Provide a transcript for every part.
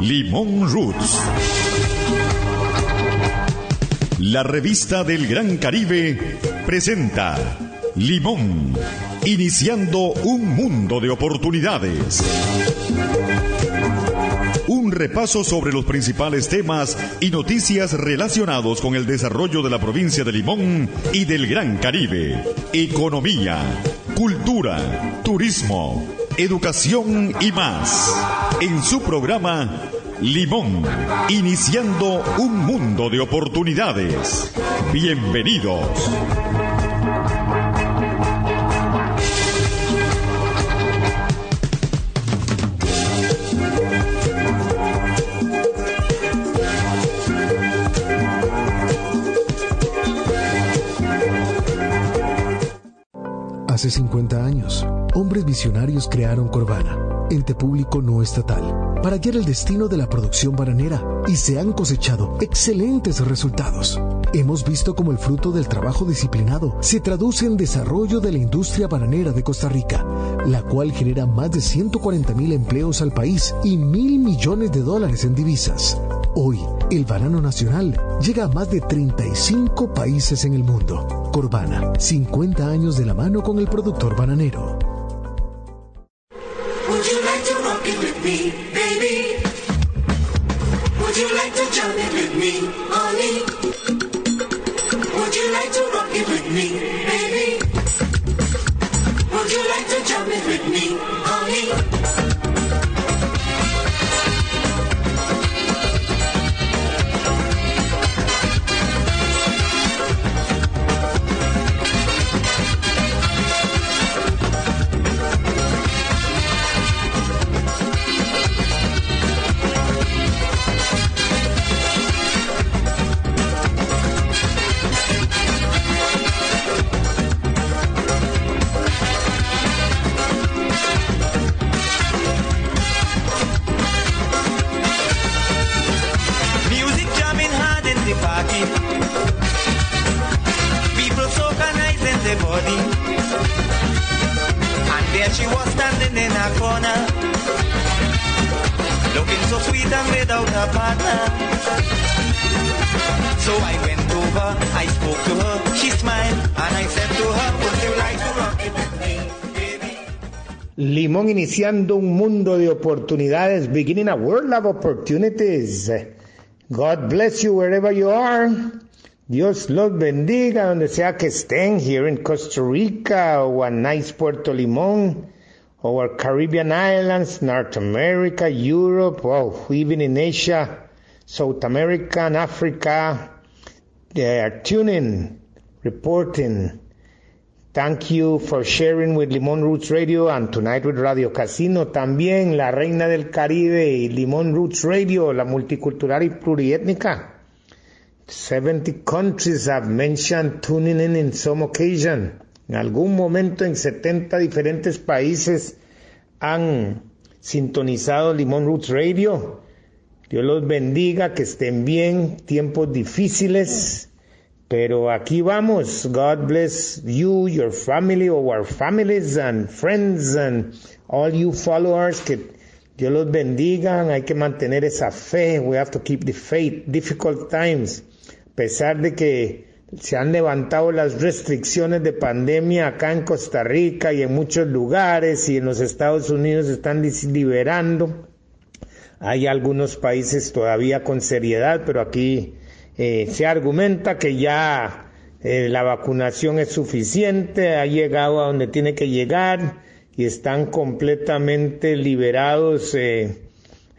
Limón Roots. La revista del Gran Caribe presenta Limón, iniciando un mundo de oportunidades. Un repaso sobre los principales temas y noticias relacionados con el desarrollo de la provincia de Limón y del Gran Caribe. Economía, cultura, turismo, educación y más. En su programa Limón, iniciando un mundo de oportunidades. Bienvenidos. Hace 50 años, hombres visionarios crearon Corvana, ente público no estatal, para guiar el destino de la producción bananera y se han cosechado excelentes resultados. Hemos visto cómo el fruto del trabajo disciplinado se traduce en desarrollo de la industria bananera de Costa Rica, la cual genera más de 140 mil empleos al país y mil millones de dólares en divisas. Hoy, el banano nacional llega a más de 35 países en el mundo. Corbana, 50 años de la mano con el productor bananero. Would you like to rock it with me, baby? Iniciando un mundo de oportunidades, beginning a world of opportunities. God bless you wherever you are. Dios los bendiga donde sea que estén, here in Costa Rica o a nice Puerto Limón o our Caribbean islands, North America, Europe, wow, even in Asia, South America and Africa. They are tuning, reporting, Thank you for sharing with Limón Roots Radio and tonight with Radio Casino. También la Reina del Caribe y Limón Roots Radio, la multicultural y pluriétnica. 70 countries have mentioned tuning in in some occasion. En algún momento en 70 diferentes países han sintonizado Limón Roots Radio. Dios los bendiga, que estén bien, tiempos difíciles. Pero aquí vamos. God bless you, your family, our families and friends and all you followers. Que Dios los bendiga. Hay que mantener esa fe. We have to keep the faith. Difficult times. A pesar de que se han levantado las restricciones de pandemia acá en Costa Rica y en muchos lugares y en los Estados Unidos están liberando. Hay algunos países todavía con seriedad, pero aquí eh, se argumenta que ya eh, la vacunación es suficiente, ha llegado a donde tiene que llegar y están completamente liberados eh,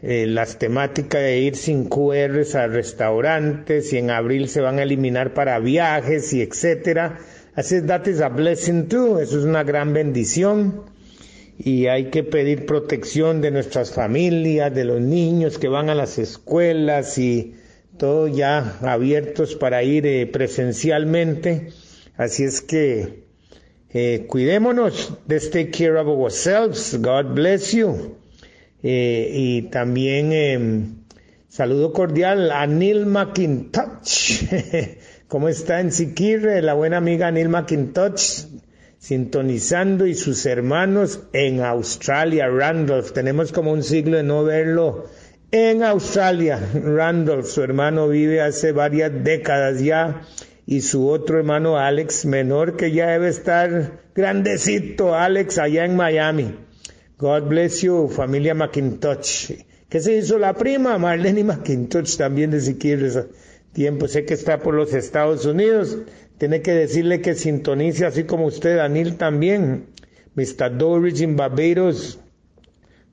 eh, las temáticas de ir sin QRs a restaurantes y en abril se van a eliminar para viajes y etcétera. Así es, that is a blessing too, eso es una gran bendición y hay que pedir protección de nuestras familias, de los niños que van a las escuelas y todo ya abiertos para ir eh, presencialmente. Así es que eh, cuidémonos, let's take care of ourselves, God bless you. Eh, y también eh, saludo cordial a Neil McIntosh. ¿Cómo está en Siquirre? La buena amiga Neil McIntosh sintonizando y sus hermanos en Australia, Randolph. Tenemos como un siglo de no verlo en Australia. Randolph, su hermano vive hace varias décadas ya y su otro hermano Alex, menor que ya debe estar grandecito, Alex, allá en Miami. God bless you, familia McIntosh. ¿Qué se hizo la prima? Marlene McIntosh también de si quieres tiempo. Sé que está por los Estados Unidos. Tiene que decirle que sintonice así como usted, Daniel también. Mr. Dorridge in Barbados.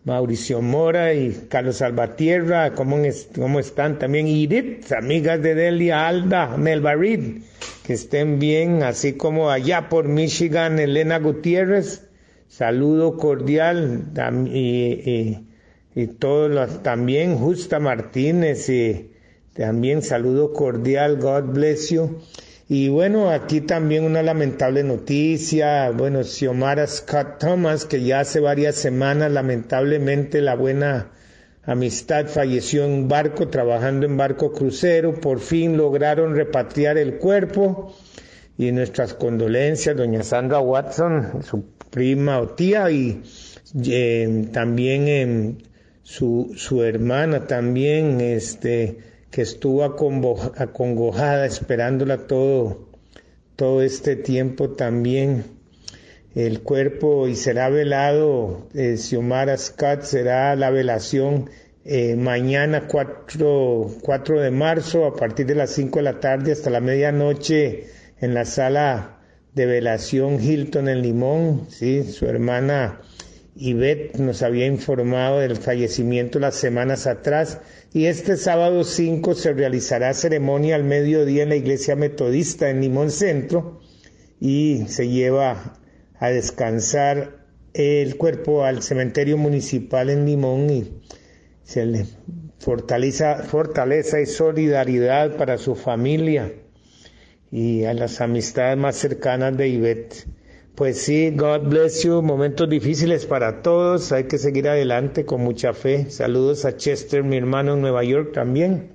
Mauricio Mora y Carlos Salvatierra, ¿cómo, cómo están? También Irit, amigas de Delia Alda, Melba Reed, que estén bien, así como allá por Michigan, Elena Gutiérrez, saludo cordial, y, y todos los, también Justa Martínez, y también saludo cordial, God bless you. Y bueno, aquí también una lamentable noticia, bueno, Xiomara Scott Thomas, que ya hace varias semanas lamentablemente la buena amistad falleció en un barco, trabajando en barco crucero, por fin lograron repatriar el cuerpo. Y nuestras condolencias, doña Sandra Watson, su prima o tía y eh, también eh, su, su hermana también, este, que estuvo acongojada esperándola todo, todo este tiempo también. El cuerpo y será velado, eh, Xiomara Scott será la velación eh, mañana 4, 4 de marzo a partir de las 5 de la tarde hasta la medianoche en la sala de velación Hilton en Limón, sí, su hermana Ivette nos había informado del fallecimiento las semanas atrás y este sábado 5 se realizará ceremonia al mediodía en la iglesia metodista en Limón Centro y se lleva a descansar el cuerpo al cementerio municipal en Limón y se le fortaleza, fortaleza y solidaridad para su familia y a las amistades más cercanas de Ivette. Pues sí, God bless you, momentos difíciles para todos, hay que seguir adelante con mucha fe. Saludos a Chester, mi hermano en Nueva York también.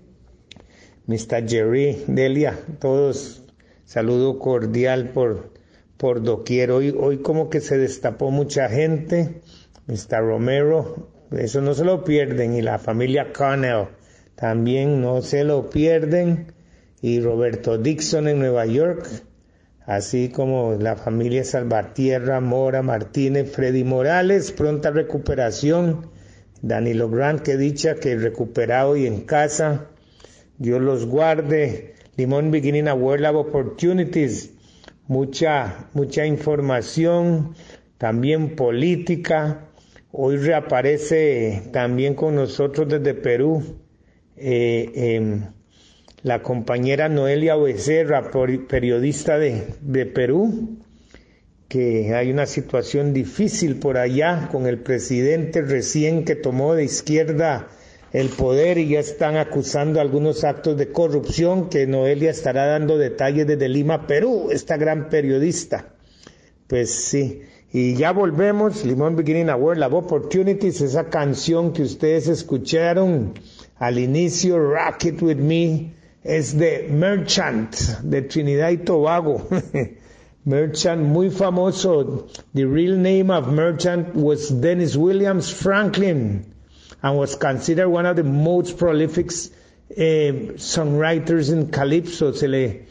Mr. Jerry, Delia, todos, saludo cordial por, por doquier. Hoy, hoy como que se destapó mucha gente. Mr. Romero, eso no se lo pierden. Y la familia Connell también no se lo pierden. Y Roberto Dixon en Nueva York, así como la familia Salvatierra, Mora, Martínez, Freddy Morales, pronta recuperación. Danilo Grant, que dicha que recuperado y en casa. Dios los guarde. Limón Beginning a World of Opportunities. Mucha, mucha información, también política. Hoy reaparece también con nosotros desde Perú eh, em, la compañera Noelia Becerra, periodista de, de Perú, que hay una situación difícil por allá con el presidente recién que tomó de izquierda el poder y ya están acusando algunos actos de corrupción que Noelia estará dando detalles desde Lima, Perú, esta gran periodista. Pues sí, y ya volvemos, Limón Beginning a World of Opportunities, esa canción que ustedes escucharon al inicio, Rock It With Me, es de Merchant, de Trinidad y Tobago. Merchant, muy famoso. The real name of Merchant was Dennis Williams Franklin and was considered one of the most prolific eh, songwriters in Calypso. Se le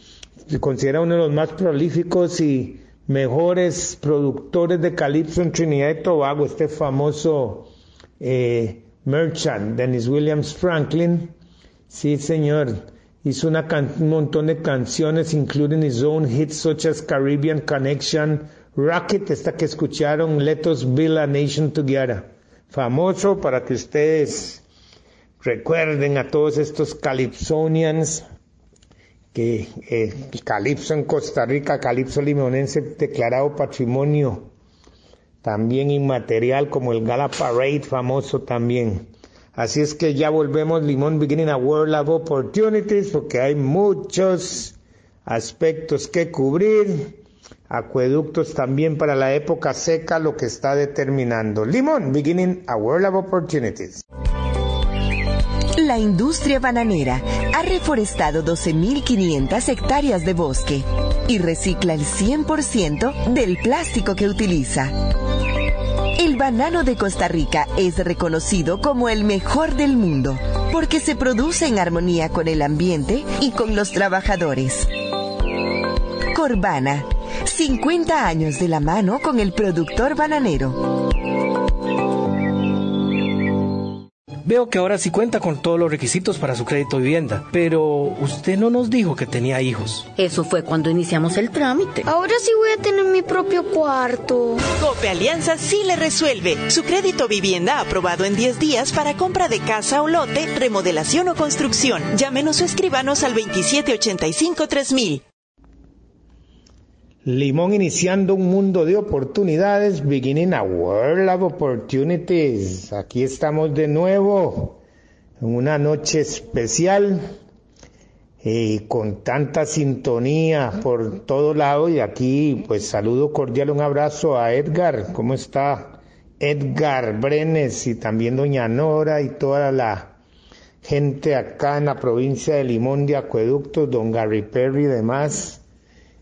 considera uno de los más prolíficos y mejores productores de Calypso en Trinidad y Tobago, este famoso eh, Merchant, Dennis Williams Franklin. Sí, señor. Hizo un montón de canciones, including his own hits such as Caribbean Connection, Rocket, esta que escucharon, Let Us Build a Nation Together. Famoso para que ustedes recuerden a todos estos Calypsonians que eh, Calipso en Costa Rica, Calipso limonense declarado patrimonio también inmaterial como el Gala Parade famoso también. Así es que ya volvemos Limón Beginning a World of Opportunities porque hay muchos aspectos que cubrir, acueductos también para la época seca, lo que está determinando. Limón Beginning a World of Opportunities. La industria bananera ha reforestado 12.500 hectáreas de bosque y recicla el 100% del plástico que utiliza. El banano de Costa Rica es reconocido como el mejor del mundo porque se produce en armonía con el ambiente y con los trabajadores. Corbana, 50 años de la mano con el productor bananero. Veo que ahora sí cuenta con todos los requisitos para su crédito vivienda, pero usted no nos dijo que tenía hijos. Eso fue cuando iniciamos el trámite. Ahora sí voy a tener mi propio cuarto. Cope Alianza sí le resuelve. Su crédito vivienda aprobado en 10 días para compra de casa o lote, remodelación o construcción. Llámenos o escríbanos al 2785-3000. Limón iniciando un mundo de oportunidades, beginning a world of opportunities. Aquí estamos de nuevo en una noche especial y con tanta sintonía por todo lado y aquí pues saludo cordial, un abrazo a Edgar, ¿cómo está? Edgar Brenes y también doña Nora y toda la gente acá en la provincia de Limón de Acueductos, don Gary Perry y demás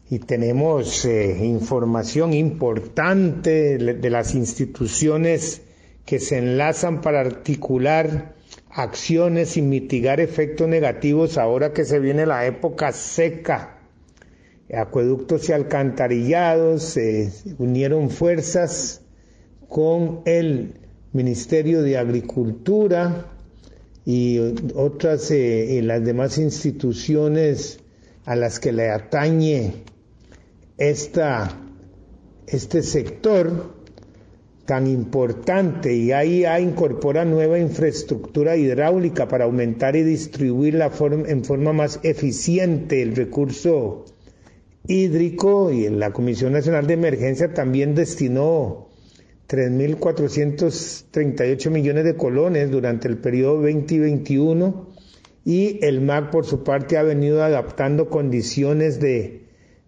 y tenemos eh, información importante de las instituciones que se enlazan para articular acciones y mitigar efectos negativos ahora que se viene la época seca. Acueductos y alcantarillados se unieron fuerzas con el Ministerio de Agricultura y otras eh, y las demás instituciones a las que le atañe esta, este sector tan importante y ahí incorpora nueva infraestructura hidráulica para aumentar y distribuir la en forma más eficiente el recurso hídrico y la Comisión Nacional de Emergencia también destinó 3.438 millones de colones durante el periodo 2021 y el MAC por su parte ha venido adaptando condiciones de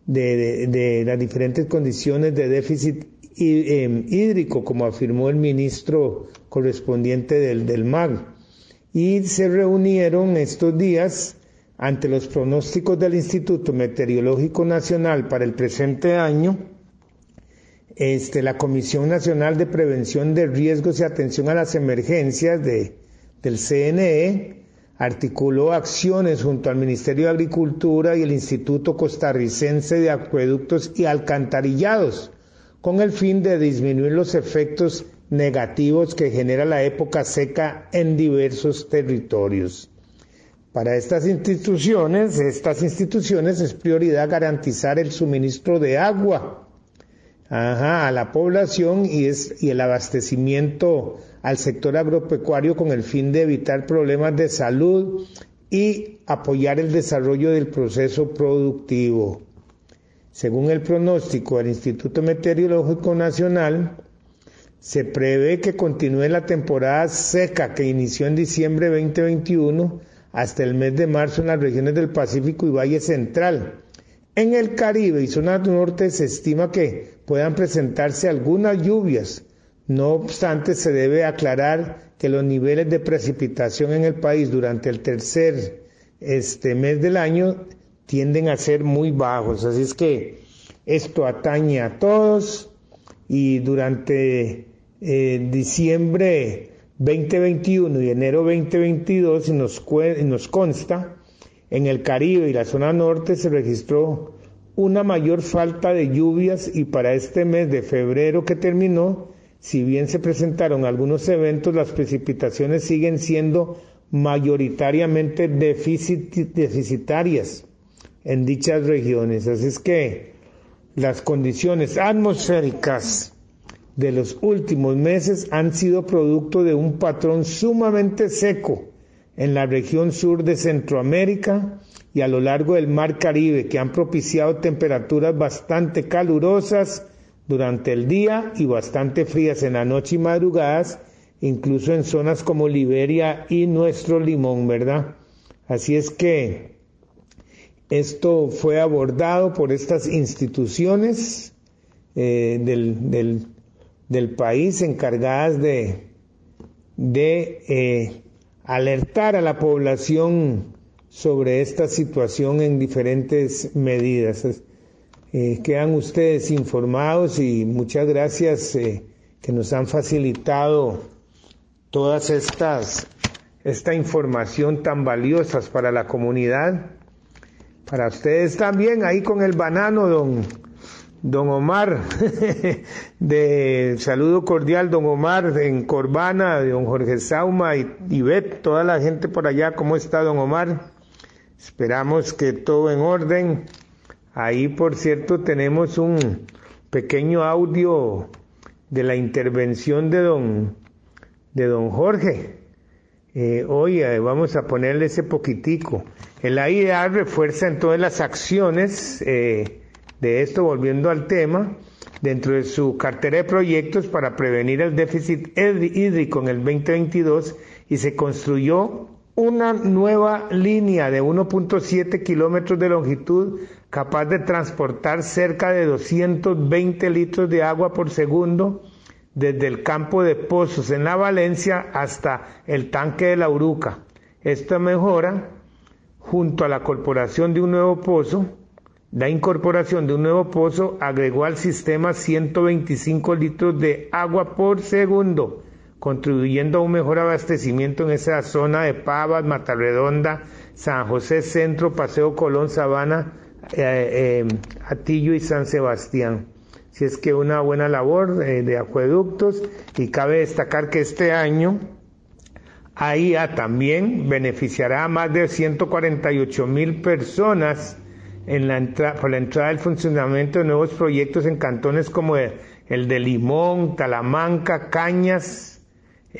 de, las diferentes condiciones de déficit em, hídrico, como afirmó el ministro correspondiente del, del MAG. Y se reunieron estos días ante los pronósticos del Instituto Meteorológico Nacional para el presente año, este, la Comisión Nacional de Prevención de Riesgos y Atención a las Emergencias de, del CNE articuló acciones junto al Ministerio de Agricultura y el Instituto Costarricense de Acueductos y Alcantarillados, con el fin de disminuir los efectos negativos que genera la época seca en diversos territorios. Para estas instituciones, estas instituciones es prioridad garantizar el suministro de agua a la población y, es, y el abastecimiento al sector agropecuario con el fin de evitar problemas de salud y apoyar el desarrollo del proceso productivo. Según el pronóstico del Instituto Meteorológico Nacional, se prevé que continúe la temporada seca que inició en diciembre 2021 hasta el mes de marzo en las regiones del Pacífico y Valle Central. En el Caribe y zona norte se estima que puedan presentarse algunas lluvias, no obstante, se debe aclarar que los niveles de precipitación en el país durante el tercer este mes del año tienden a ser muy bajos. Así es que esto atañe a todos y durante eh, diciembre 2021 y enero 2022 nos, nos consta, en el Caribe y la zona norte se registró una mayor falta de lluvias y para este mes de febrero que terminó si bien se presentaron algunos eventos, las precipitaciones siguen siendo mayoritariamente deficitarias en dichas regiones. Así es que las condiciones atmosféricas de los últimos meses han sido producto de un patrón sumamente seco en la región sur de Centroamérica y a lo largo del Mar Caribe, que han propiciado temperaturas bastante calurosas durante el día y bastante frías en la noche y madrugadas, incluso en zonas como Liberia y nuestro Limón, ¿verdad? Así es que esto fue abordado por estas instituciones eh, del, país encargadas de, de eh, alertar a la población sobre esta situación en diferentes medidas. Eh, quedan ustedes informados y muchas gracias eh, que nos han facilitado todas estas esta información tan valiosas para la comunidad. Para ustedes también, ahí con el banano, don, don Omar, de saludo cordial, don Omar, en Corbana, don Jorge Sauma y, y Bet, toda la gente por allá, ¿cómo está don Omar? Esperamos que todo en orden. Ahí, por cierto, tenemos un pequeño audio de la intervención de don, de don Jorge. Eh, hoy vamos a ponerle ese poquitico. El AIDA refuerza en todas las acciones eh, de esto, volviendo al tema, dentro de su cartera de proyectos para prevenir el déficit hídrico en el 2022 y se construyó una nueva línea de 1.7 kilómetros de longitud capaz de transportar cerca de 220 litros de agua por segundo desde el campo de pozos en la Valencia hasta el tanque de la Uruca. Esta mejora, junto a la corporación de un nuevo pozo, la incorporación de un nuevo pozo agregó al sistema 125 litros de agua por segundo, contribuyendo a un mejor abastecimiento en esa zona de Pavas, Matarredonda, San José Centro, Paseo Colón, Sabana, eh, eh, Atillo y San Sebastián. Si es que una buena labor eh, de acueductos y cabe destacar que este año AIA también beneficiará a más de 148 mil personas en la por la entrada del funcionamiento de nuevos proyectos en cantones como el, el de Limón, Talamanca, Cañas,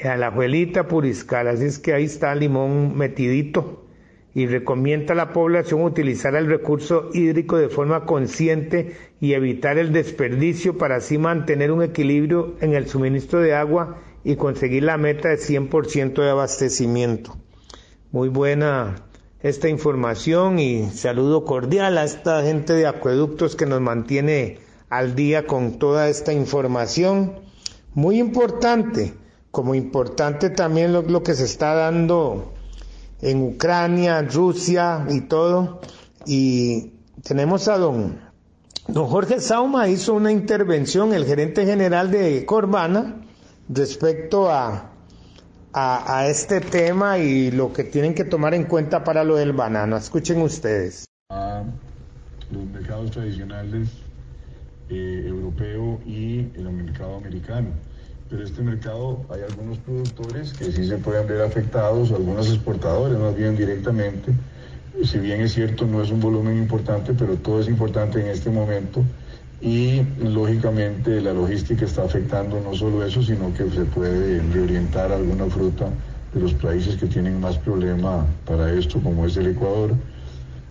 a la abuelita Puriscal, así es que ahí está Limón metidito y recomienda a la población utilizar el recurso hídrico de forma consciente y evitar el desperdicio para así mantener un equilibrio en el suministro de agua y conseguir la meta de 100% de abastecimiento. Muy buena esta información y saludo cordial a esta gente de acueductos que nos mantiene al día con toda esta información. Muy importante como importante también lo, que se está dando en Ucrania, Rusia y todo. Y tenemos a don, don Jorge Sauma, hizo una intervención, el gerente general de Corbana, respecto a, a, a, este tema y lo que tienen que tomar en cuenta para lo del banano. Escuchen ustedes. A los mercados tradicionales eh, europeo y el mercado americano pero este mercado hay algunos productores que sí se pueden ver afectados, algunos exportadores más bien directamente. Si bien es cierto, no es un volumen importante, pero todo es importante en este momento. Y lógicamente la logística está afectando no solo eso, sino que se puede reorientar alguna fruta de los países que tienen más problema para esto, como es el Ecuador,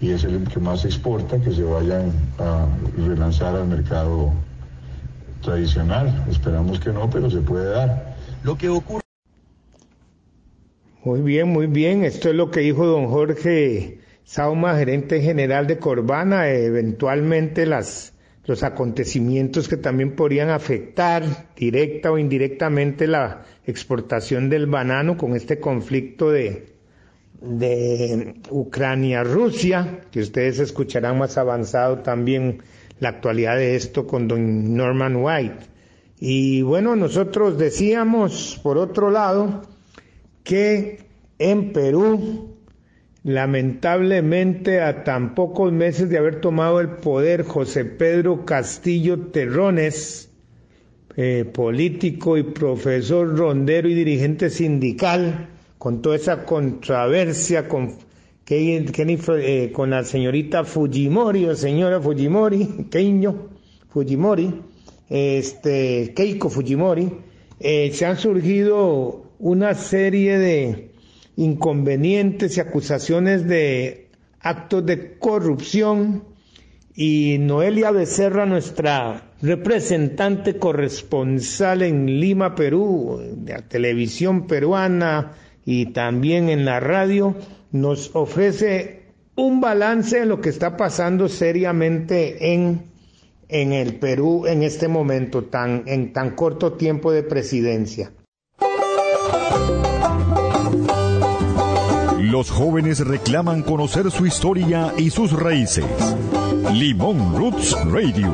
y es el que más exporta, que se vayan a relanzar al mercado tradicional. Esperamos que no, pero se puede dar. Lo que ocurre. Muy bien, muy bien. Esto es lo que dijo don Jorge Sauma, gerente general de Corbana. Eventualmente las, los acontecimientos que también podrían afectar directa o indirectamente la exportación del banano con este conflicto de, de Ucrania-Rusia, que ustedes escucharán más avanzado también la actualidad de esto con don Norman White. Y bueno, nosotros decíamos, por otro lado, que en Perú, lamentablemente a tan pocos meses de haber tomado el poder, José Pedro Castillo Terrones, eh, político y profesor rondero y dirigente sindical, con toda esa controversia, con eh, con la señorita Fujimori o señora Fujimori, Keiño Fujimori, este, Keiko Fujimori, eh, se han surgido una serie de inconvenientes y acusaciones de actos de corrupción y Noelia Becerra, nuestra representante corresponsal en Lima, Perú, de la televisión peruana y también en la radio, nos ofrece un balance de lo que está pasando seriamente en, en el Perú en este momento, tan, en tan corto tiempo de presidencia. Los jóvenes reclaman conocer su historia y sus raíces. Limón Roots Radio.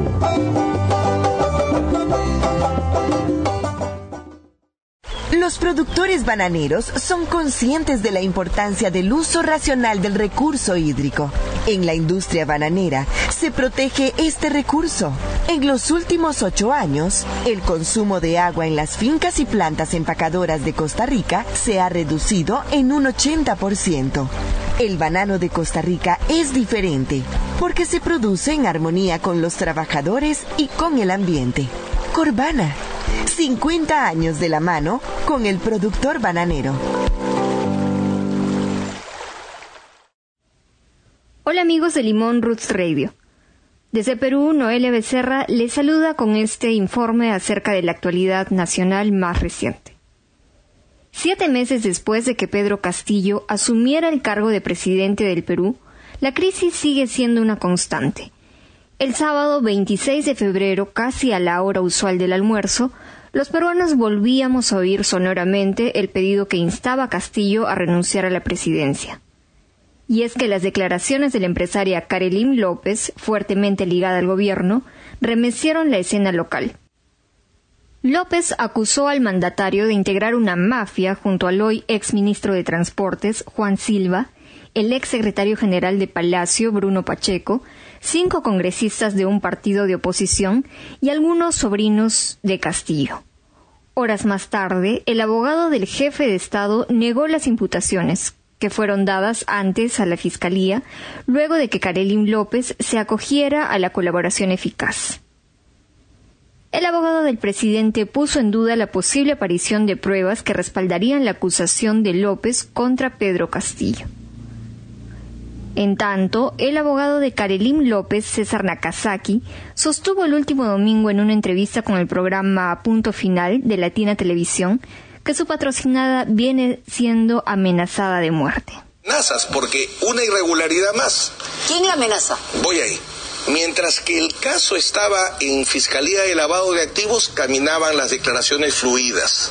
Los productores bananeros son conscientes de la importancia del uso racional del recurso hídrico. En la industria bananera se protege este recurso. En los últimos ocho años, el consumo de agua en las fincas y plantas empacadoras de Costa Rica se ha reducido en un 80%. El banano de Costa Rica es diferente porque se produce en armonía con los trabajadores y con el ambiente. Corbana, 50 años de la mano con el productor bananero. Hola amigos de Limón Roots Radio. Desde Perú, Noelia Becerra les saluda con este informe acerca de la actualidad nacional más reciente. Siete meses después de que Pedro Castillo asumiera el cargo de presidente del Perú, la crisis sigue siendo una constante. El sábado 26 de febrero, casi a la hora usual del almuerzo, los peruanos volvíamos a oír sonoramente el pedido que instaba a Castillo a renunciar a la presidencia. Y es que las declaraciones de la empresaria Karelim López, fuertemente ligada al gobierno, remecieron la escena local. López acusó al mandatario de integrar una mafia junto al hoy ex ministro de Transportes, Juan Silva, el ex secretario general de Palacio, Bruno Pacheco, cinco congresistas de un partido de oposición y algunos sobrinos de Castillo. Horas más tarde, el abogado del jefe de Estado negó las imputaciones que fueron dadas antes a la Fiscalía, luego de que Karelim López se acogiera a la colaboración eficaz. El abogado del presidente puso en duda la posible aparición de pruebas que respaldarían la acusación de López contra Pedro Castillo. En tanto, el abogado de Karelim López, César Nakazaki, sostuvo el último domingo en una entrevista con el programa Punto Final de Latina Televisión que su patrocinada viene siendo amenazada de muerte. Amenazas, porque una irregularidad más. ¿Quién la amenaza? Voy ahí. Mientras que el caso estaba en Fiscalía de Lavado de Activos, caminaban las declaraciones fluidas.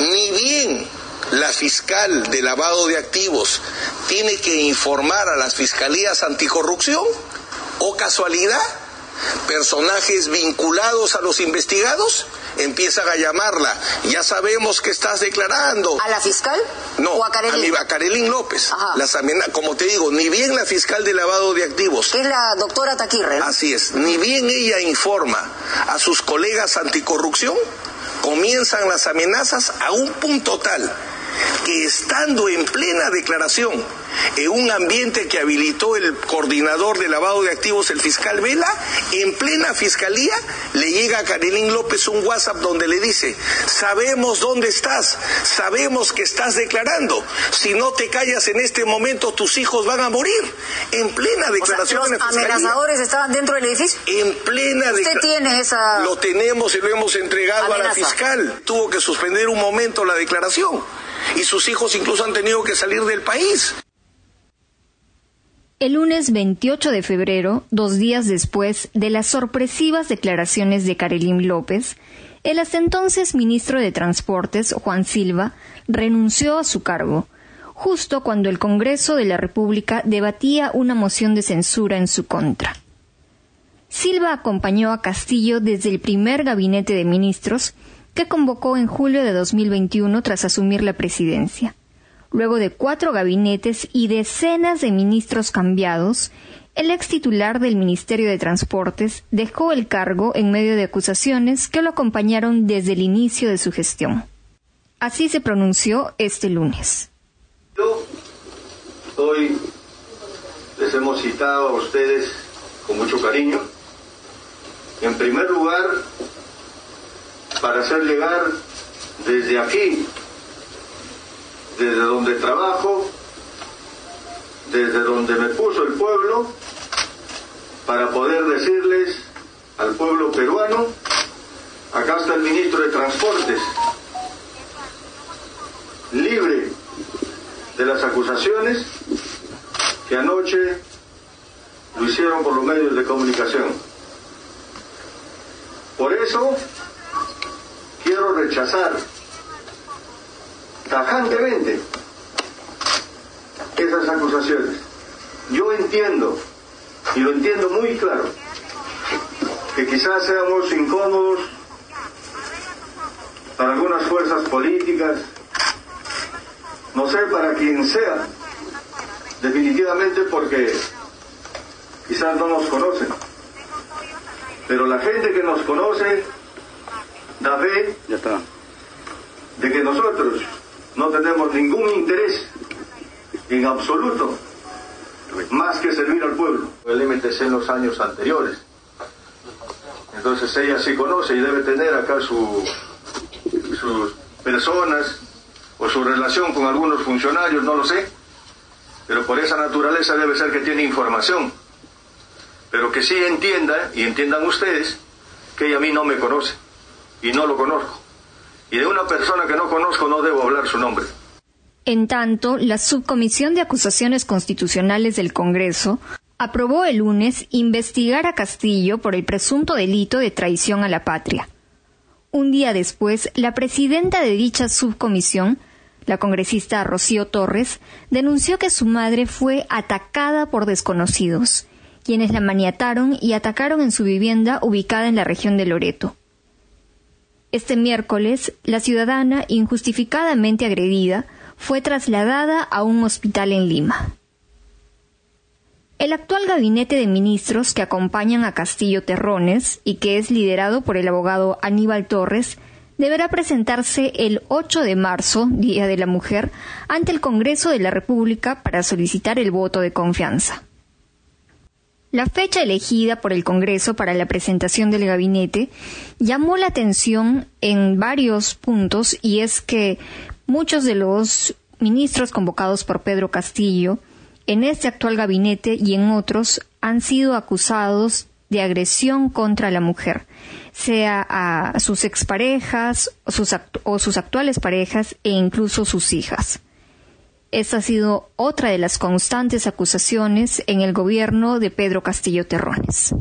Ni bien la fiscal de lavado de activos tiene que informar a las fiscalías anticorrupción o casualidad, personajes vinculados a los investigados empiezan a llamarla. Ya sabemos que estás declarando. ¿A la fiscal? No, ¿O a Karelin? a Karelin López. Las amena- como te digo, ni bien la fiscal de lavado de activos. Que es la doctora Taquirre. Así es, ni bien ella informa a sus colegas anticorrupción, comienzan las amenazas a un punto tal que estando en plena declaración en un ambiente que habilitó el coordinador de lavado de activos, el fiscal Vela, en plena fiscalía le llega a Karilín López un WhatsApp donde le dice, sabemos dónde estás, sabemos que estás declarando, si no te callas en este momento tus hijos van a morir, en plena declaración O sea, en la los amenazadores estaban dentro del edificio. En plena Usted decla- tiene esa Lo tenemos y lo hemos entregado a la fiscal. Tuvo que suspender un momento la declaración. Y sus hijos incluso han tenido que salir del país. El lunes 28 de febrero, dos días después de las sorpresivas declaraciones de Karelim López, el hasta entonces ministro de Transportes, Juan Silva, renunció a su cargo, justo cuando el Congreso de la República debatía una moción de censura en su contra. Silva acompañó a Castillo desde el primer gabinete de ministros que convocó en julio de 2021 tras asumir la presidencia. Luego de cuatro gabinetes y decenas de ministros cambiados, el ex titular del Ministerio de Transportes dejó el cargo en medio de acusaciones que lo acompañaron desde el inicio de su gestión. Así se pronunció este lunes. Hoy les hemos citado a ustedes con mucho cariño, en primer lugar, para hacer llegar desde aquí, desde donde trabajo, desde donde me puso el pueblo, para poder decirles al pueblo peruano, acá está el ministro de Transportes, libre de las acusaciones que anoche lo hicieron por los medios de comunicación. Por eso quiero rechazar tajantemente esas acusaciones. Yo entiendo, y lo entiendo muy claro, que quizás seamos incómodos para algunas fuerzas políticas, no sé para quien sea, definitivamente porque quizás no nos conocen. Pero la gente que nos conoce da fe de que nosotros no tenemos ningún interés en absoluto más que servir al pueblo. El límite en los años anteriores. Entonces ella sí conoce y debe tener acá su, sus personas o su relación con algunos funcionarios, no lo sé. Pero por esa naturaleza debe ser que tiene información. Pero que sí entienda, y entiendan ustedes, que ella a mí no me conoce. Y no lo conozco. Y de una persona que no conozco no debo hablar su nombre. En tanto, la Subcomisión de Acusaciones Constitucionales del Congreso aprobó el lunes investigar a Castillo por el presunto delito de traición a la patria. Un día después, la presidenta de dicha subcomisión, la congresista Rocío Torres, denunció que su madre fue atacada por desconocidos, quienes la maniataron y atacaron en su vivienda ubicada en la región de Loreto. Este miércoles, la ciudadana injustificadamente agredida fue trasladada a un hospital en Lima. El actual gabinete de ministros que acompañan a Castillo Terrones y que es liderado por el abogado Aníbal Torres deberá presentarse el 8 de marzo, Día de la Mujer, ante el Congreso de la República para solicitar el voto de confianza. La fecha elegida por el Congreso para la presentación del gabinete llamó la atención en varios puntos y es que muchos de los ministros convocados por Pedro Castillo en este actual gabinete y en otros han sido acusados de agresión contra la mujer, sea a sus exparejas sus o sus actuales parejas e incluso sus hijas. Esta ha sido otra de las constantes acusaciones en el gobierno de Pedro Castillo Terrones.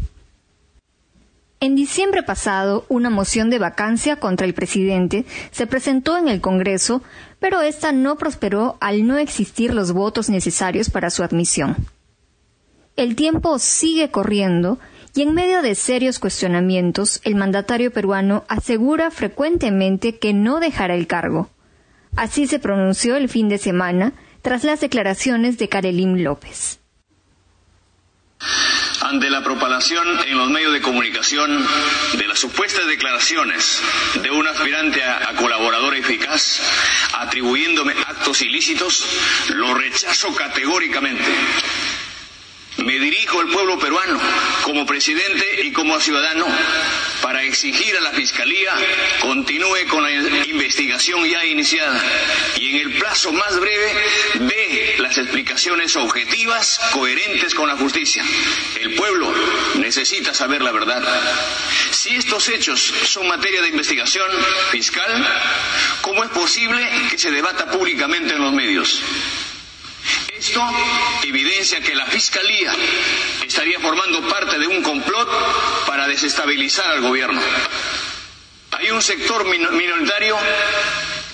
En diciembre pasado, una moción de vacancia contra el presidente se presentó en el Congreso, pero esta no prosperó al no existir los votos necesarios para su admisión. El tiempo sigue corriendo y en medio de serios cuestionamientos, el mandatario peruano asegura frecuentemente que no dejará el cargo. Así se pronunció el fin de semana tras las declaraciones de Karelim López. Ante la propalación en los medios de comunicación de las supuestas declaraciones de un aspirante a, a colaboradora eficaz atribuyéndome actos ilícitos, lo rechazo categóricamente me dirijo al pueblo peruano como presidente y como ciudadano para exigir a la Fiscalía continúe con la investigación ya iniciada y en el plazo más breve dé las explicaciones objetivas, coherentes con la justicia. El pueblo necesita saber la verdad. Si estos hechos son materia de investigación fiscal, ¿cómo es posible que se debata públicamente en los medios? Esto evidencia que la Fiscalía estaría formando parte de un complot para desestabilizar al gobierno. Hay un sector minoritario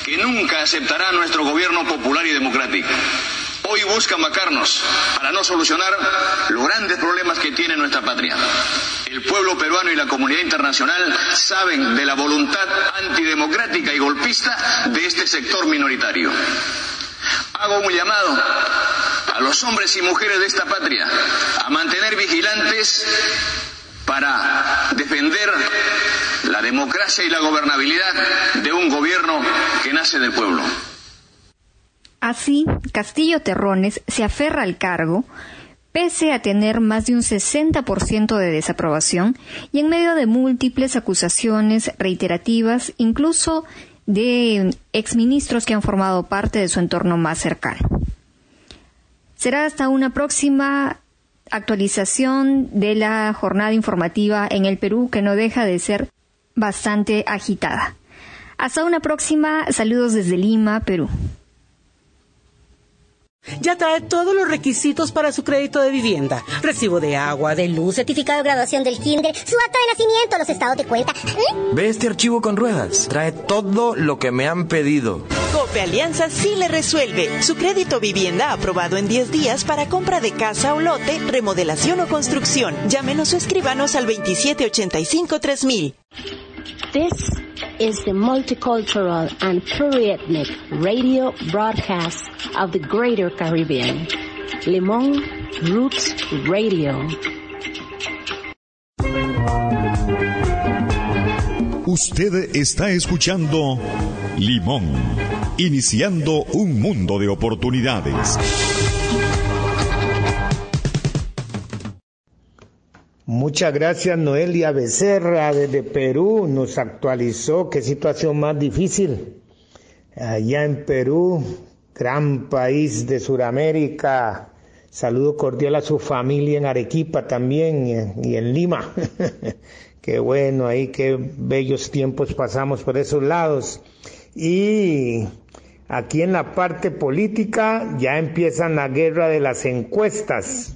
que nunca aceptará nuestro gobierno popular y democrático. Hoy busca macarnos para no solucionar los grandes problemas que tiene nuestra patria. El pueblo peruano y la comunidad internacional saben de la voluntad antidemocrática y golpista de este sector minoritario hago un llamado a los hombres y mujeres de esta patria a mantener vigilantes para defender la democracia y la gobernabilidad de un gobierno que nace del pueblo. Así, Castillo Terrones se aferra al cargo pese a tener más de un 60% de desaprobación y en medio de múltiples acusaciones reiterativas, incluso de exministros que han formado parte de su entorno más cercano. Será hasta una próxima actualización de la jornada informativa en el Perú que no deja de ser bastante agitada. Hasta una próxima, saludos desde Lima, Perú. Ya trae todos los requisitos para su crédito de vivienda. Recibo de agua, de luz, certificado de graduación del kinder, su acta de nacimiento, los estados de cuenta. ¿Mm? Ve este archivo con ruedas. Trae todo lo que me han pedido. Cope Alianza sí le resuelve. Su crédito vivienda aprobado en 10 días para compra de casa o lote, remodelación o construcción. Llámenos o escríbanos al 2785-3000. This is the multicultural and pluriethnic radio broadcast of the Greater Caribbean. Limón Roots Radio. Usted está escuchando Limón, iniciando un mundo de oportunidades. Muchas gracias Noelia Becerra desde Perú, nos actualizó qué situación más difícil. Allá en Perú, gran país de Sudamérica, saludo cordial a su familia en Arequipa también y en Lima. qué bueno, ahí qué bellos tiempos pasamos por esos lados. Y aquí en la parte política ya empiezan la guerra de las encuestas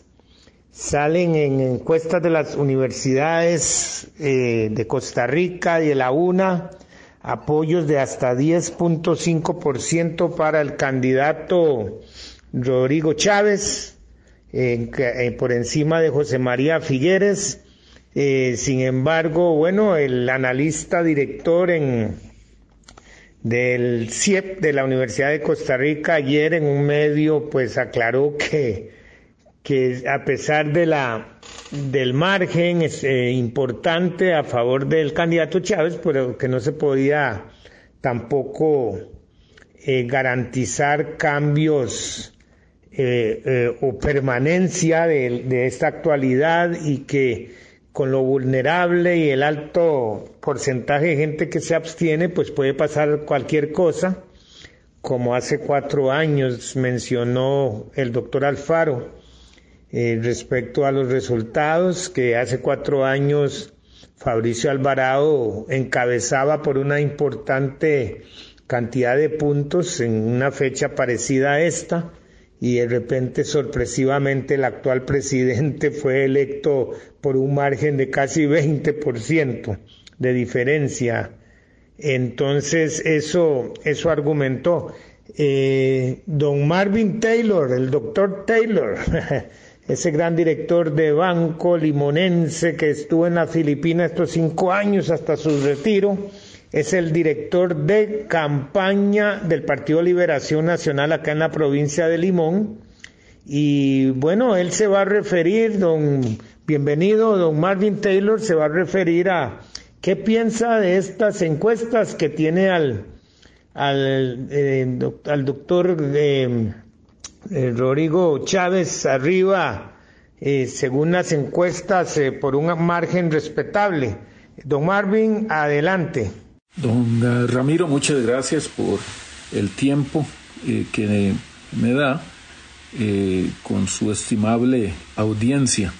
salen en encuestas de las universidades eh, de Costa Rica y de la UNA apoyos de hasta 10.5% para el candidato Rodrigo Chávez, eh, por encima de José María Figueres. Eh, sin embargo, bueno, el analista director en, del CIEP de la Universidad de Costa Rica ayer en un medio pues aclaró que que a pesar de la del margen eh, importante a favor del candidato Chávez, pero que no se podía tampoco eh, garantizar cambios eh, o permanencia de, esta actualidad y que con lo vulnerable y el alto porcentaje de gente que se abstiene, pues puede pasar cualquier cosa, como hace cuatro años mencionó el doctor Alfaro eh, respecto a los resultados que hace cuatro años Fabricio Alvarado encabezaba por una importante cantidad de puntos en una fecha parecida a esta y de repente sorpresivamente el actual presidente fue electo por un margen de casi 20% de diferencia. Entonces eso, eso argumentó. Eh, don Marvin Taylor, el doctor Taylor, ese gran director de banco limonense que estuvo en la Filipina estos cinco años hasta su retiro, es el director de campaña del Partido Liberación Nacional acá en la provincia de Limón. Y bueno, él se va a referir, don, bienvenido, don Marvin Taylor, se va a referir a qué piensa de estas encuestas que tiene al, al, eh, al doctor de eh, Rodrigo Chávez arriba, eh, según las encuestas, eh, por un margen respetable. Don Marvin, adelante. Don Ramiro, muchas gracias por el tiempo que me da con su estimable audiencia.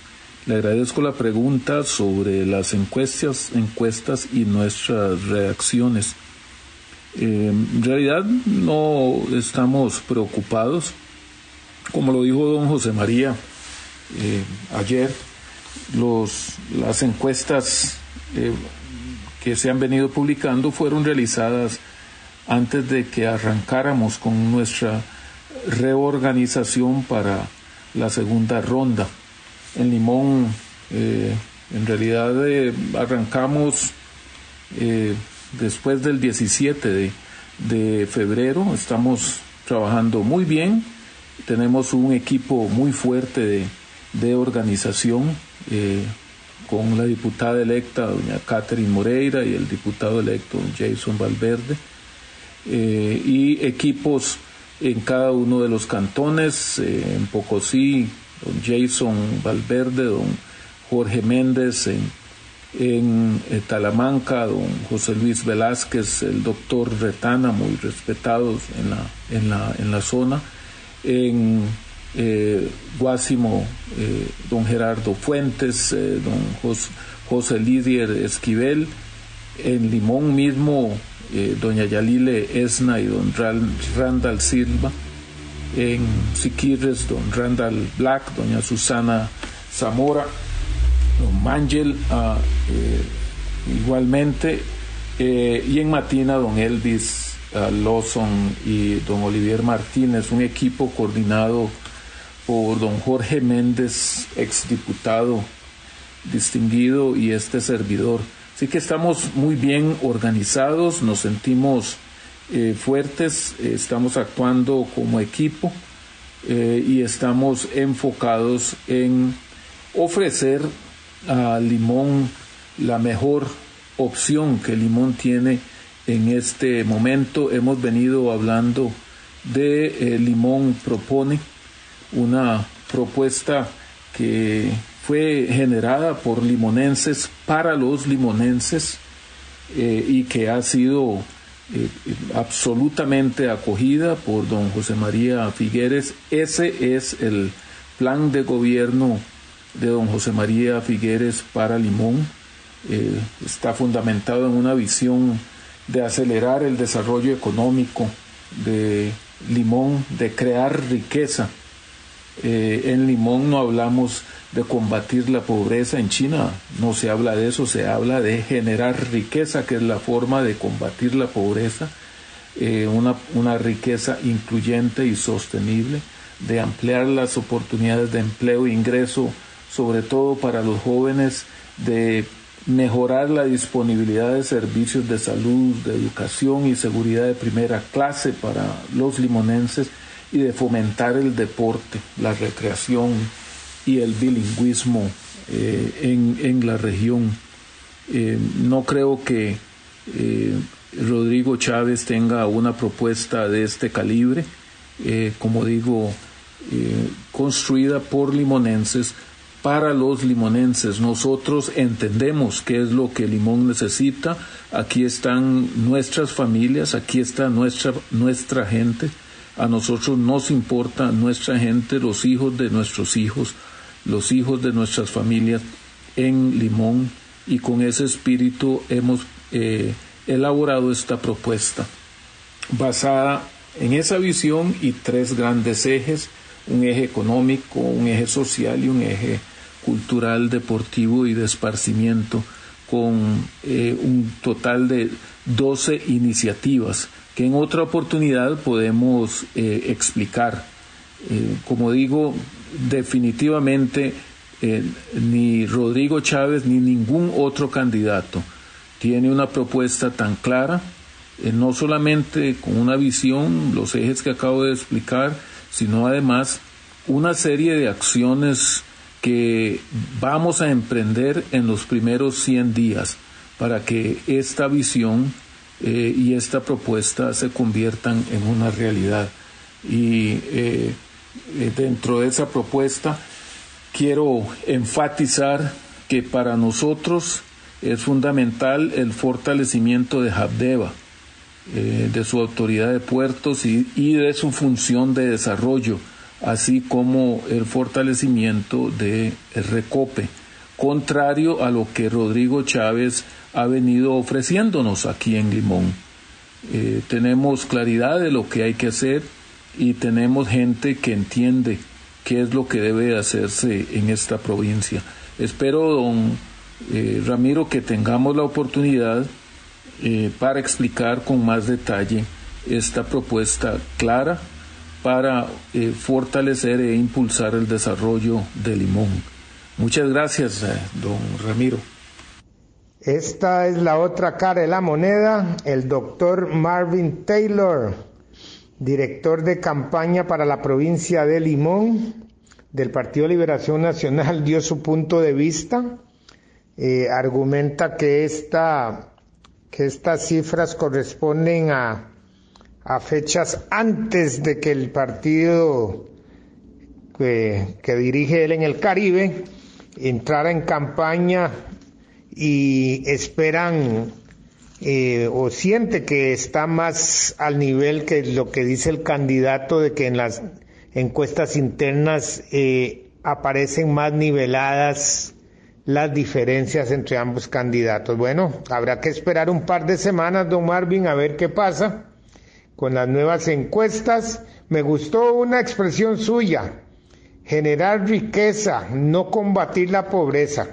Le agradezco la pregunta sobre las encuestas, encuestas y nuestras reacciones. en realidad no estamos preocupados como lo dijo don José María eh, ayer, los, las encuestas eh, que se han venido publicando fueron realizadas antes de que arrancáramos con nuestra reorganización para la segunda ronda. En Limón, eh, en realidad arrancamos después del 17 de, de febrero, estamos trabajando muy bien tenemos un equipo muy fuerte de, organización eh, con la diputada electa, doña Catherine Moreira, y el diputado electo, Jason Valverde, eh, y equipos en cada uno de los cantones, eh, en Pocosí, don Jason Valverde, don Jorge Méndez, en, en Talamanca, don José Luis Velázquez, el doctor Retana, muy respetados en la, en la, en la zona, en eh, Guásimo, eh, don Gerardo Fuentes, eh, don José Lidier Esquivel, en Limón mismo, doña Yalile Esna y don Randall Silva, en Siquirres, don Randall Black, doña Susana Zamora, don Mangel, ah, eh, igualmente, eh, y en Matina, don Elvis Lawson y don Olivier Martínez, un equipo coordinado por don Jorge Méndez, exdiputado distinguido y este servidor. Así que estamos muy bien organizados, nos sentimos eh, fuertes, eh, estamos actuando como equipo eh, y estamos enfocados en ofrecer a Limón la mejor opción que Limón tiene en este momento. Hemos venido hablando de Limón Propone, una propuesta que fue generada por limonenses para los limonenses y que ha sido eh, absolutamente acogida por don José María Figueres. Ese es el plan de gobierno de don José María Figueres para Limón. Eh, está fundamentado en una visión de acelerar el desarrollo económico de Limón, de crear riqueza. Eh, en Limón no hablamos de combatir la pobreza en China. No se habla de eso, se habla de generar riqueza, que es la forma de combatir la pobreza, eh, una, una riqueza incluyente y sostenible, de ampliar las oportunidades de empleo e ingreso, sobre todo para los jóvenes, de mejorar la disponibilidad de servicios de salud, de educación y seguridad de primera clase para los limonenses y de fomentar el deporte, la recreación, y el bilingüismo eh, en, en, la región. Eh, no creo que eh, Rodrigo Chávez tenga una propuesta de este calibre, como digo, construida por limonenses para los limonenses. Nosotros entendemos qué es lo que Limón necesita. Aquí están nuestras familias, aquí está nuestra, nuestra gente. A nosotros nos importa nuestra gente, los hijos de nuestros hijos los hijos de nuestras familias en Limón y con ese espíritu hemos eh, elaborado esta propuesta basada en esa visión y tres grandes ejes, un eje económico, un eje social y un eje cultural, deportivo y de esparcimiento, con eh, un total de 12 iniciativas que en otra oportunidad podemos eh, explicar. como digo, definitivamente eh, ni Rodrigo Chávez ni ningún otro candidato tiene una propuesta tan clara, eh, no solamente con una visión, los ejes que acabo de explicar, sino además una serie de acciones que vamos a emprender en los primeros 100 días para que esta visión eh, y esta propuesta se conviertan en una realidad. Y eh, dentro de esa propuesta, quiero enfatizar que para nosotros es fundamental el fortalecimiento de Habdeba, eh, de su autoridad de puertos y, de su función de desarrollo, así como el fortalecimiento de Recope, contrario a lo que Rodrigo Chávez ha venido ofreciéndonos aquí en Limón. Eh, tenemos claridad de lo que hay que hacer, y tenemos gente que entiende qué es lo que debe hacerse en esta provincia. Espero, don eh, Ramiro, que tengamos la oportunidad eh, para explicar con más detalle esta propuesta clara para eh, fortalecer e impulsar el desarrollo de Limón. Muchas gracias, don Ramiro. Esta es la otra cara de la moneda, el doctor Marvin Taylor director de campaña para la provincia de Limón del Partido Liberación Nacional, dio su punto de vista. Eh, argumenta que, esta, que estas cifras corresponden a, a fechas antes de que el partido que, que dirige él en el Caribe entrara en campaña y esperan eh, o siente que está más al nivel que lo que dice el candidato de que en las encuestas internas eh, aparecen más niveladas las diferencias entre ambos candidatos. Bueno, habrá que esperar un par de semanas, don Marvin, a ver qué pasa con las nuevas encuestas, Me gustó una expresión suya, generar riqueza, no combatir la pobreza.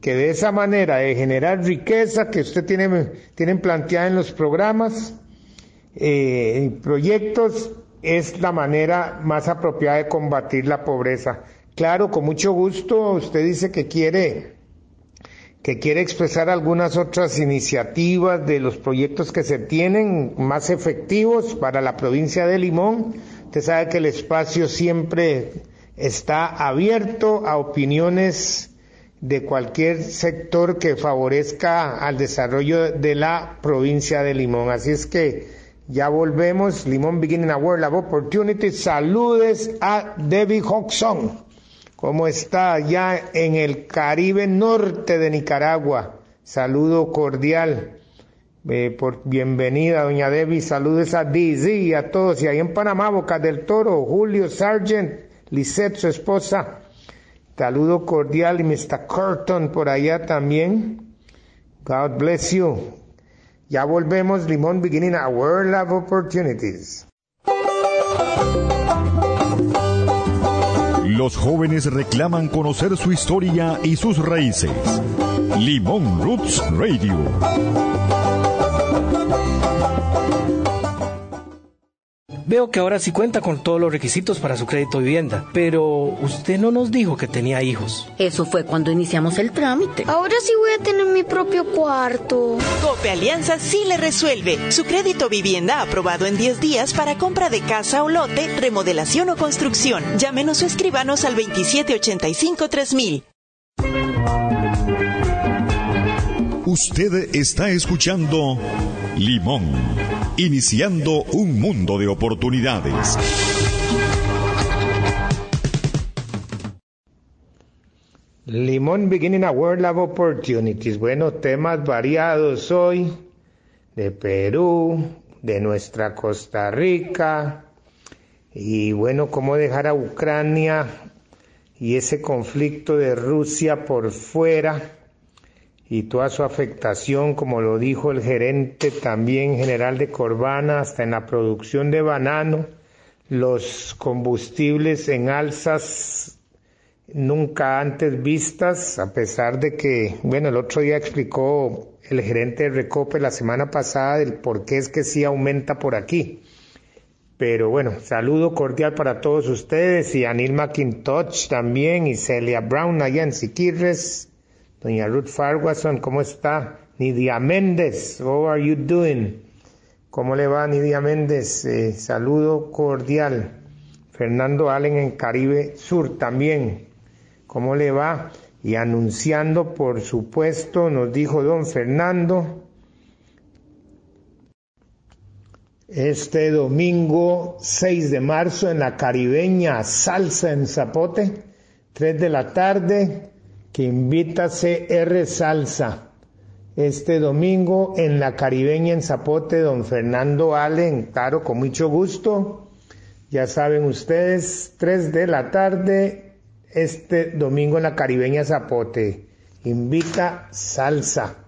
Que de esa manera de generar riqueza que usted tiene tienen planteada en los programas, eh, proyectos, es la manera más apropiada de combatir la pobreza. Claro, con mucho gusto, usted dice que quiere que quiere expresar algunas otras iniciativas de los proyectos que se tienen más efectivos para la provincia de Limón. Usted sabe que el espacio siempre está abierto a opiniones de cualquier sector que favorezca al desarrollo de la provincia de Limón. Así es que ya volvemos. Limón Beginning a World of Opportunities. Saludes a Debbie Hodgson. ¿Cómo está allá en el Caribe norte de Nicaragua? Saludo cordial. Eh, por bienvenida, doña Debbie. Saludos a DZ y a todos. Y ahí en Panamá, Boca del Toro, Julio Sargent, Lisette, su esposa. Saludo cordial y Mr. Curtin por allá también. God bless you. Ya volvemos, Limón Beginning a World of Opportunities. Los jóvenes reclaman conocer su historia y sus raíces. Limón Roots Radio. Veo que ahora sí cuenta con todos los requisitos para su crédito de vivienda, pero usted no nos dijo que tenía hijos. Eso fue cuando iniciamos el trámite. Ahora sí voy a tener mi propio cuarto. Cope Alianza sí le resuelve. Su crédito vivienda aprobado en 10 días para compra de casa o lote, remodelación o construcción. Llámenos o escríbanos al 2785-3000. Usted está escuchando Limón, iniciando un mundo de oportunidades. Limón Beginning a World of Opportunities. Bueno, temas variados hoy de Perú, de nuestra Costa Rica y bueno, cómo dejar a Ucrania y ese conflicto de Rusia por fuera y toda su afectación, como lo dijo el gerente también general de Corbana, hasta en la producción de banano, los combustibles en alzas nunca antes vistas, a pesar de que, bueno, el otro día explicó el gerente de Recope la semana pasada del por qué es que sí aumenta por aquí. Pero bueno, saludo cordial para todos ustedes y a Neil McIntosh también y Celia Brown allá en Siquirres. Doña Ruth Farguason, ¿cómo está? Nidia Méndez, how are you doing? ¿Cómo le va Nidia Méndez? Eh, saludo cordial. Fernando Allen en Caribe Sur también. ¿Cómo le va? Y anunciando, por supuesto, nos dijo don Fernando, este domingo 6 de marzo en la caribeña Salsa en Zapote, 3 de la tarde, que invita CR Salsa. Este domingo en la caribeña en Zapote, don Fernando Allen, claro, con mucho gusto. Ya saben ustedes, 3 de la tarde, este domingo en la caribeña Zapote. Invita Salsa,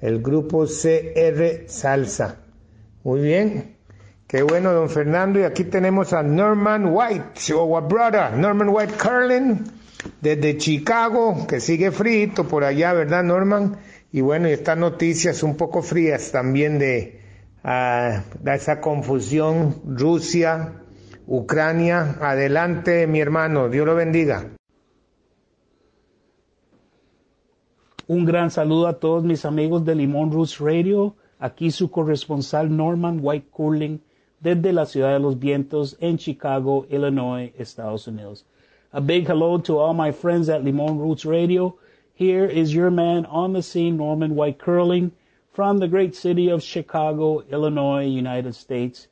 el grupo CR Salsa. Muy bien. Qué bueno, don Fernando. Y aquí tenemos a Norman White, o a brother, Norman White Carlin, desde Chicago, que sigue frito por allá, ¿verdad, Norman? Y bueno, y estas noticias un poco frías también de, ah, de esa confusión Rusia, Ucrania. Adelante, mi hermano, Dios lo bendiga. Un gran saludo a todos mis amigos de Limón Roots Radio. Aquí su corresponsal Norman White Curling desde la ciudad de los vientos en Chicago, Illinois, Estados Unidos. A big hello to all my friends at Limon Roots Radio. Here is your man on the scene, Norman White Curling, from the great city of Chicago, Illinois, United States.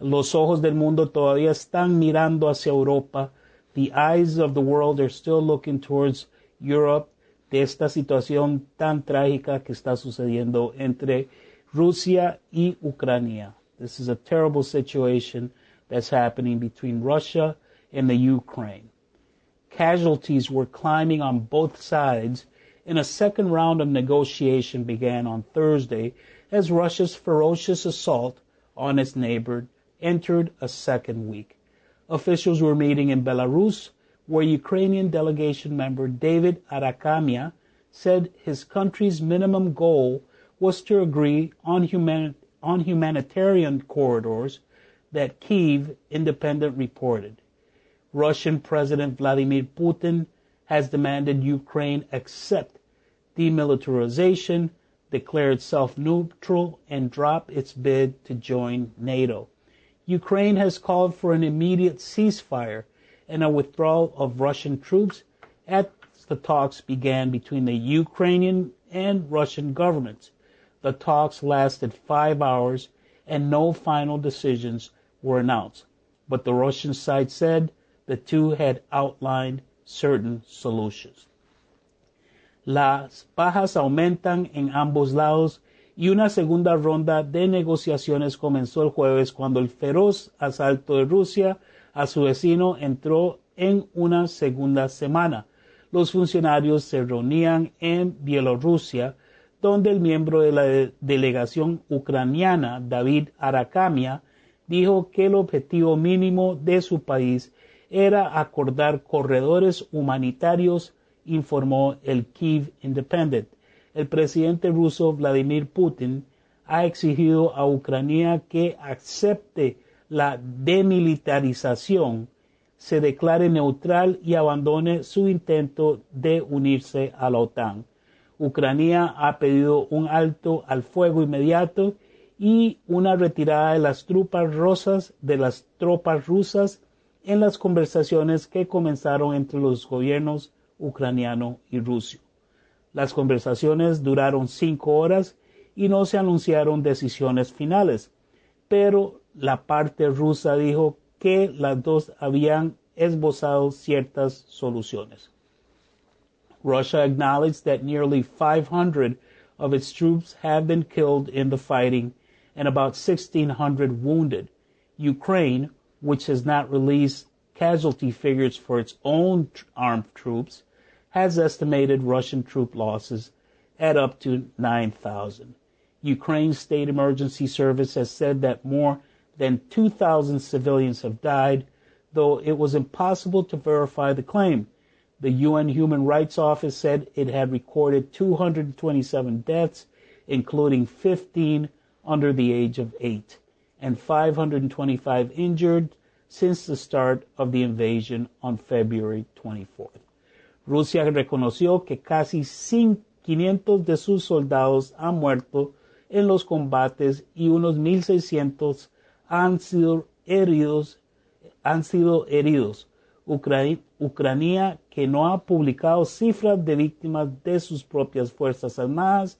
Los ojos del mundo todavía están mirando hacia Europa. The eyes of the world are still looking towards Europe de esta situación tan trágica que está sucediendo entre Rusia y Ucrania. This is a terrible situation that's happening between Russia and the Ukraine. Casualties were climbing on both sides, and a second round of negotiation began on Thursday as Russia's ferocious assault on its neighbor entered a second week. Officials were meeting in Belarus, where Ukrainian delegation member David Arakamia said his country's minimum goal was to agree on, human, on humanitarian corridors that Kiev Independent reported. Russian President Vladimir Putin has demanded Ukraine accept demilitarization, declare itself neutral, and drop its bid to join NATO. Ukraine has called for an immediate ceasefire and a withdrawal of Russian troops as the talks began between the Ukrainian and Russian governments. The talks lasted five hours and no final decisions were announced, but the Russian side said the two had outlined certain solutions. Las bajas aumentan en ambos lados y una segunda ronda de negociaciones comenzó el jueves cuando el feroz asalto de Rusia a su vecino entró en una segunda semana. Los funcionarios se reunían en Bielorrusia, donde el miembro de la de delegación ucraniana, David Arakamia, dijo que el objetivo mínimo de su país era acordar corredores humanitarios, informó el Kiev Independent. El presidente ruso Vladimir Putin ha exigido a Ucrania que acepte la demilitarización, se declare neutral y abandone su intento de unirse a la OTAN. Ucrania ha pedido un alto al fuego inmediato y una retirada de las tropas rusas de las tropas rusas en las conversaciones que comenzaron entre los gobiernos ucraniano y ruso. Las conversaciones duraron cinco horas y no se anunciaron decisiones finales, pero la parte rusa dijo que las dos habían esbozado ciertas soluciones. Russia acknowledged that nearly 500 of its troops have been killed in the fighting and about 1,600 wounded. Ukraine, which has not released casualty figures for its own armed troops, has estimated Russian troop losses at up to 9,000. Ukraine's State Emergency Service has said that more than 2,000 civilians have died, though it was impossible to verify the claim. The UN Human Rights Office said it had recorded 227 deaths, including 15 under the age of 8, and 525 injured since the start of the invasion on February 24th. Rusia reconoció que casi 500 de sus soldados han muerto en los combates y unos 1.600 han sido heridos. Han sido heridos. Ucrania, que no ha publicado cifras de víctimas de sus propias fuerzas armadas,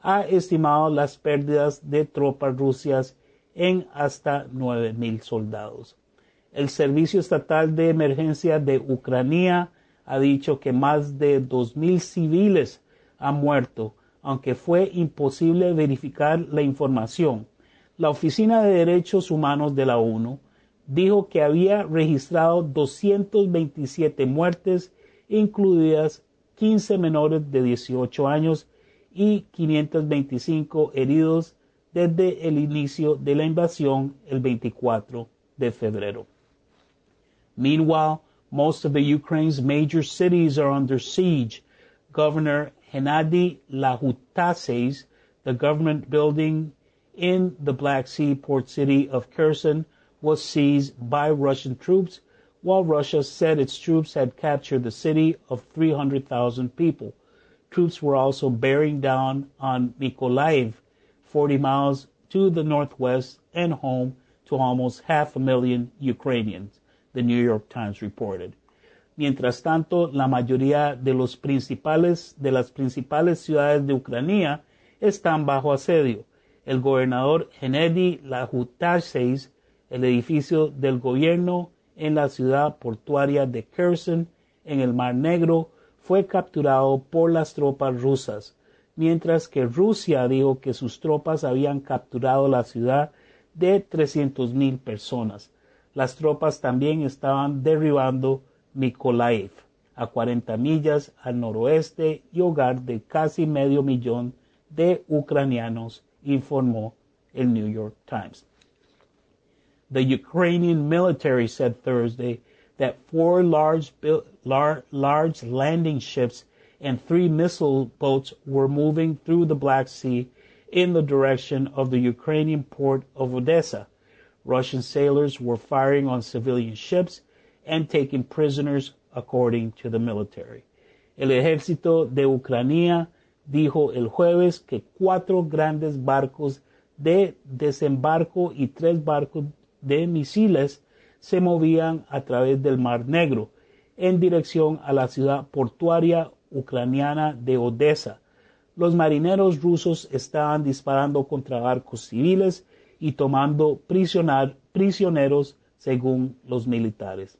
ha estimado las pérdidas de tropas rusas en hasta 9.000 soldados. El Servicio Estatal de Emergencia de Ucrania ha dicho que más de 2.000 civiles han muerto, aunque fue imposible verificar la información. La Oficina de Derechos Humanos de la ONU dijo que había registrado 227 muertes, incluidas 15 menores de 18 años y 525 heridos desde el inicio de la invasión el 24 de febrero. Meanwhile, most of the Ukraine's major cities are under siege. Governor Hennady Lahutases, the government building in the Black Sea port city of Kherson, was seized by Russian troops, while Russia said its troops had captured the city of 300,000 people. Troops were also bearing down on Mykolaiv, 40 miles to the northwest and home to almost half a million Ukrainians, the New York Times reported. Mientras tanto, la mayoría de los principales de las principales ciudades de Ucrania están bajo asedio. El gobernador Gennady Lahutaseis, el edificio del gobierno en la ciudad portuaria de Kherson, en el Mar Negro, fue capturado por las tropas rusas, mientras que Rusia dijo que sus tropas habían capturado la ciudad de 300.000 personas. Las tropas también estaban derribando Mykolaiv, a 40 millas al noroeste y hogar de casi medio millón de ucranianos, informó el New York Times. The Ukrainian military said Thursday that four large, lar- large landing ships and three missile boats were moving through the Black Sea in the direction of the Ukrainian port of Odessa. Russian sailors were firing on civilian ships and taking prisoners, according to the military. El ejército de Ucrania dijo el jueves que cuatro grandes barcos de desembarco y tres barcos de misiles se movían a través del Mar Negro en dirección a la ciudad portuaria ucraniana de Odessa. Los marineros rusos estaban disparando contra barcos civiles y tomando prisioneros según los militares.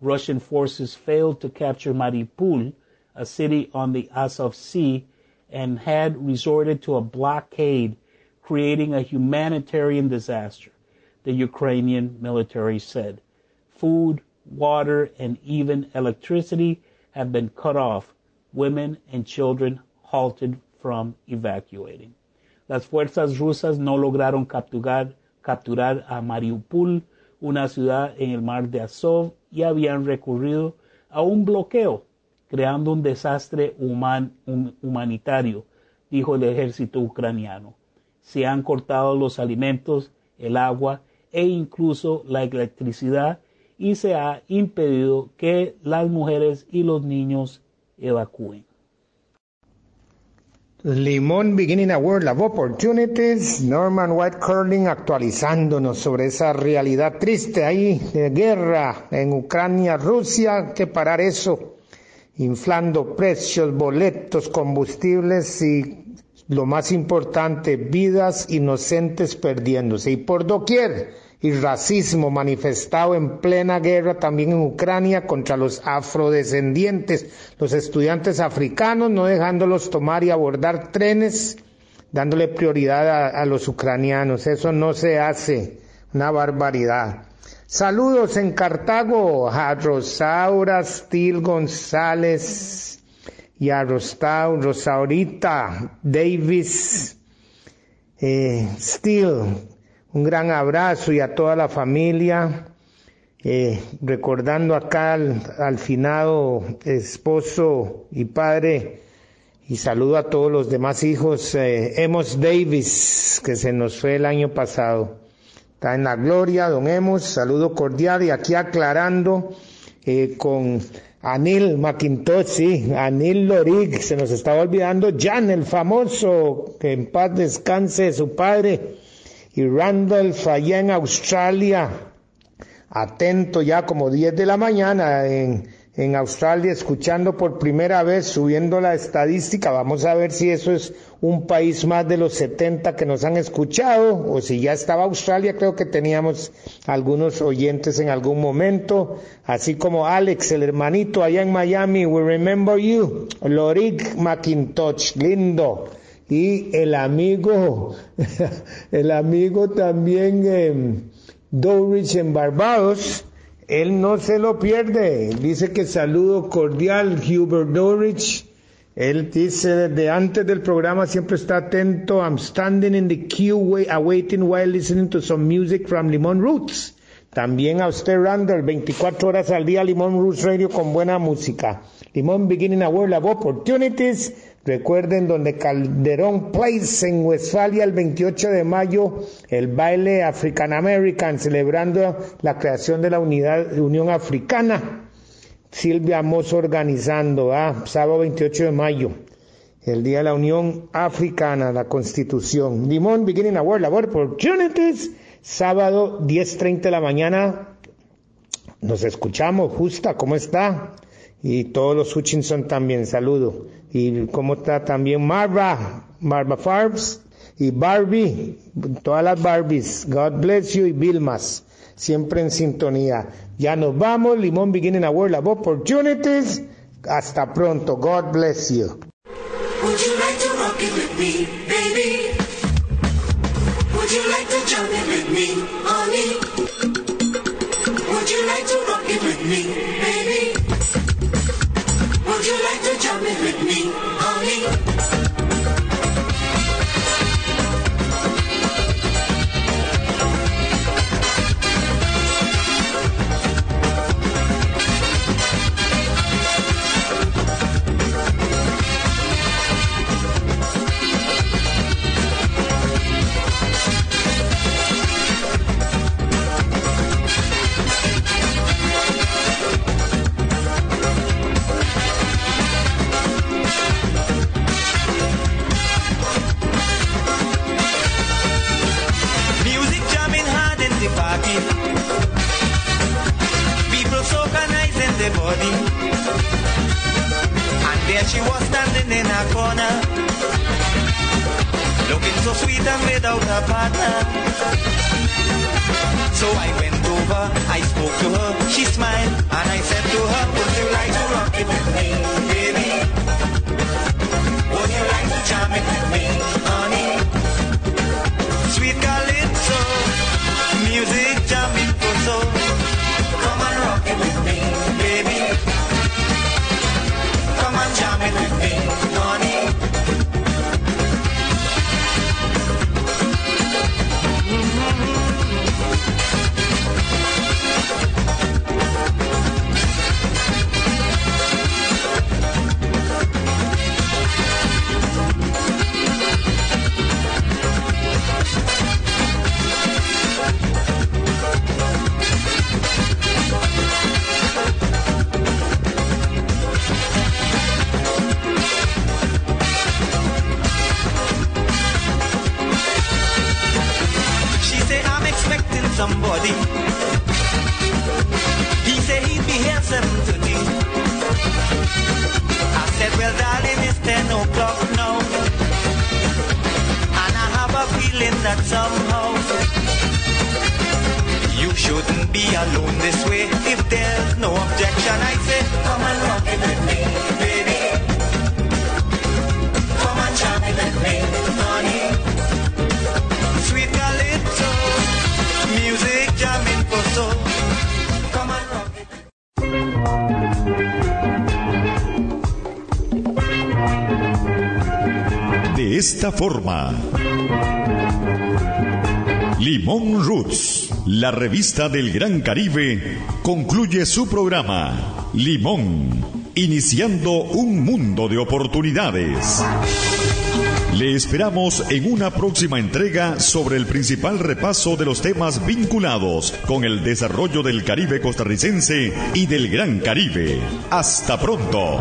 Russian forces failed to capture Mariupol, a city on the Azov Sea, and had resorted to a blockade, creating a humanitarian disaster, the Ukrainian military said. Food, water, and even electricity have been cut off. Women and children halted from evacuating. Las fuerzas rusas no lograron capturar, capturar a Mariupol, una ciudad en el mar de Azov, y habían recurrido a un bloqueo, creando un desastre human, humanitario, dijo el ejército ucraniano. Se han cortado los alimentos, el agua e incluso la electricidad y se ha impedido que las mujeres y los niños evacúen. Limón Beginning a World of Opportunities, Norman White Curling actualizándonos sobre esa realidad triste ahí de guerra en Ucrania, Rusia, que parar eso, inflando precios, boletos, combustibles y lo más importante, vidas inocentes perdiéndose y por doquier y racismo manifestado en plena guerra también en Ucrania contra los afrodescendientes, los estudiantes africanos, no dejándolos tomar y abordar trenes, dándole prioridad a, los ucranianos. Eso no se hace, una barbaridad. Saludos en Cartago a Rosaura Stil González y a Rostau, Rosaurita Davis eh, Steele, un gran abrazo y a toda la familia, eh, recordando acá al, al, finado esposo y padre, y saludo a todos los demás hijos, eh, Emos Davis, que se nos fue el año pasado. Está en la gloria, don Emos, saludo cordial y aquí aclarando eh, con Anil McIntosh, Anil Lorig, se nos estaba olvidando, Jan, el famoso, que en paz descanse su padre, y Randolph allá en Australia, atento ya como 10 de la mañana en, en Australia, escuchando por primera vez, subiendo la estadística. Vamos a ver si eso es un país más de los 70 que nos han escuchado, o si ya estaba Australia, creo que teníamos algunos oyentes en algún momento, así como Alex, el hermanito allá en Miami, we remember you, Lorik McIntosh, lindo y el amigo, el amigo también eh, Dorich en Barbados, él no se lo pierde, dice que saludo cordial Hubert Dorich, él dice desde antes del programa siempre está atento, I'm standing in the queue awaiting while listening to some music from Limon Roots. También a usted, Randall, 24 horas al día, Limón Roots Radio con buena música. Limón Beginning a World of Opportunities. Recuerden donde Calderón Place en Westfalia el 28 de mayo, el baile African American, celebrando la creación de la unidad, Unión Africana. Silvia Mozo organizando, ah, sábado 28 de mayo, el Día de la Unión Africana, la Constitución. Limón Beginning a World of Opportunities. Sábado 10.30 de la mañana nos escuchamos. Justa, ¿cómo está? Y todos los Hutchinson también, saludo. Y cómo está también Marva, Marva Farbs y Barbie, todas las Barbies. God bless you y Vilmas, siempre en sintonía. Ya nos vamos, Limón Beginning a World of Opportunities. Hasta pronto, God bless you. Would you like to rock it with me, baby? It with me, baby? Would you like to jump it with me, honey? In a corner, looking so sweet and without a partner. So I went over, I spoke to her, she smiled, and I said to her, Would you like to rock it with me, baby? Would you like to jam it with me, honey? Sweet calypso, music Limón Roots, la revista del Gran Caribe, concluye su programa Limón, iniciando un mundo de oportunidades. Le esperamos en una próxima entrega sobre el principal repaso de los temas vinculados con el desarrollo del Caribe costarricense y del Gran Caribe. Hasta pronto.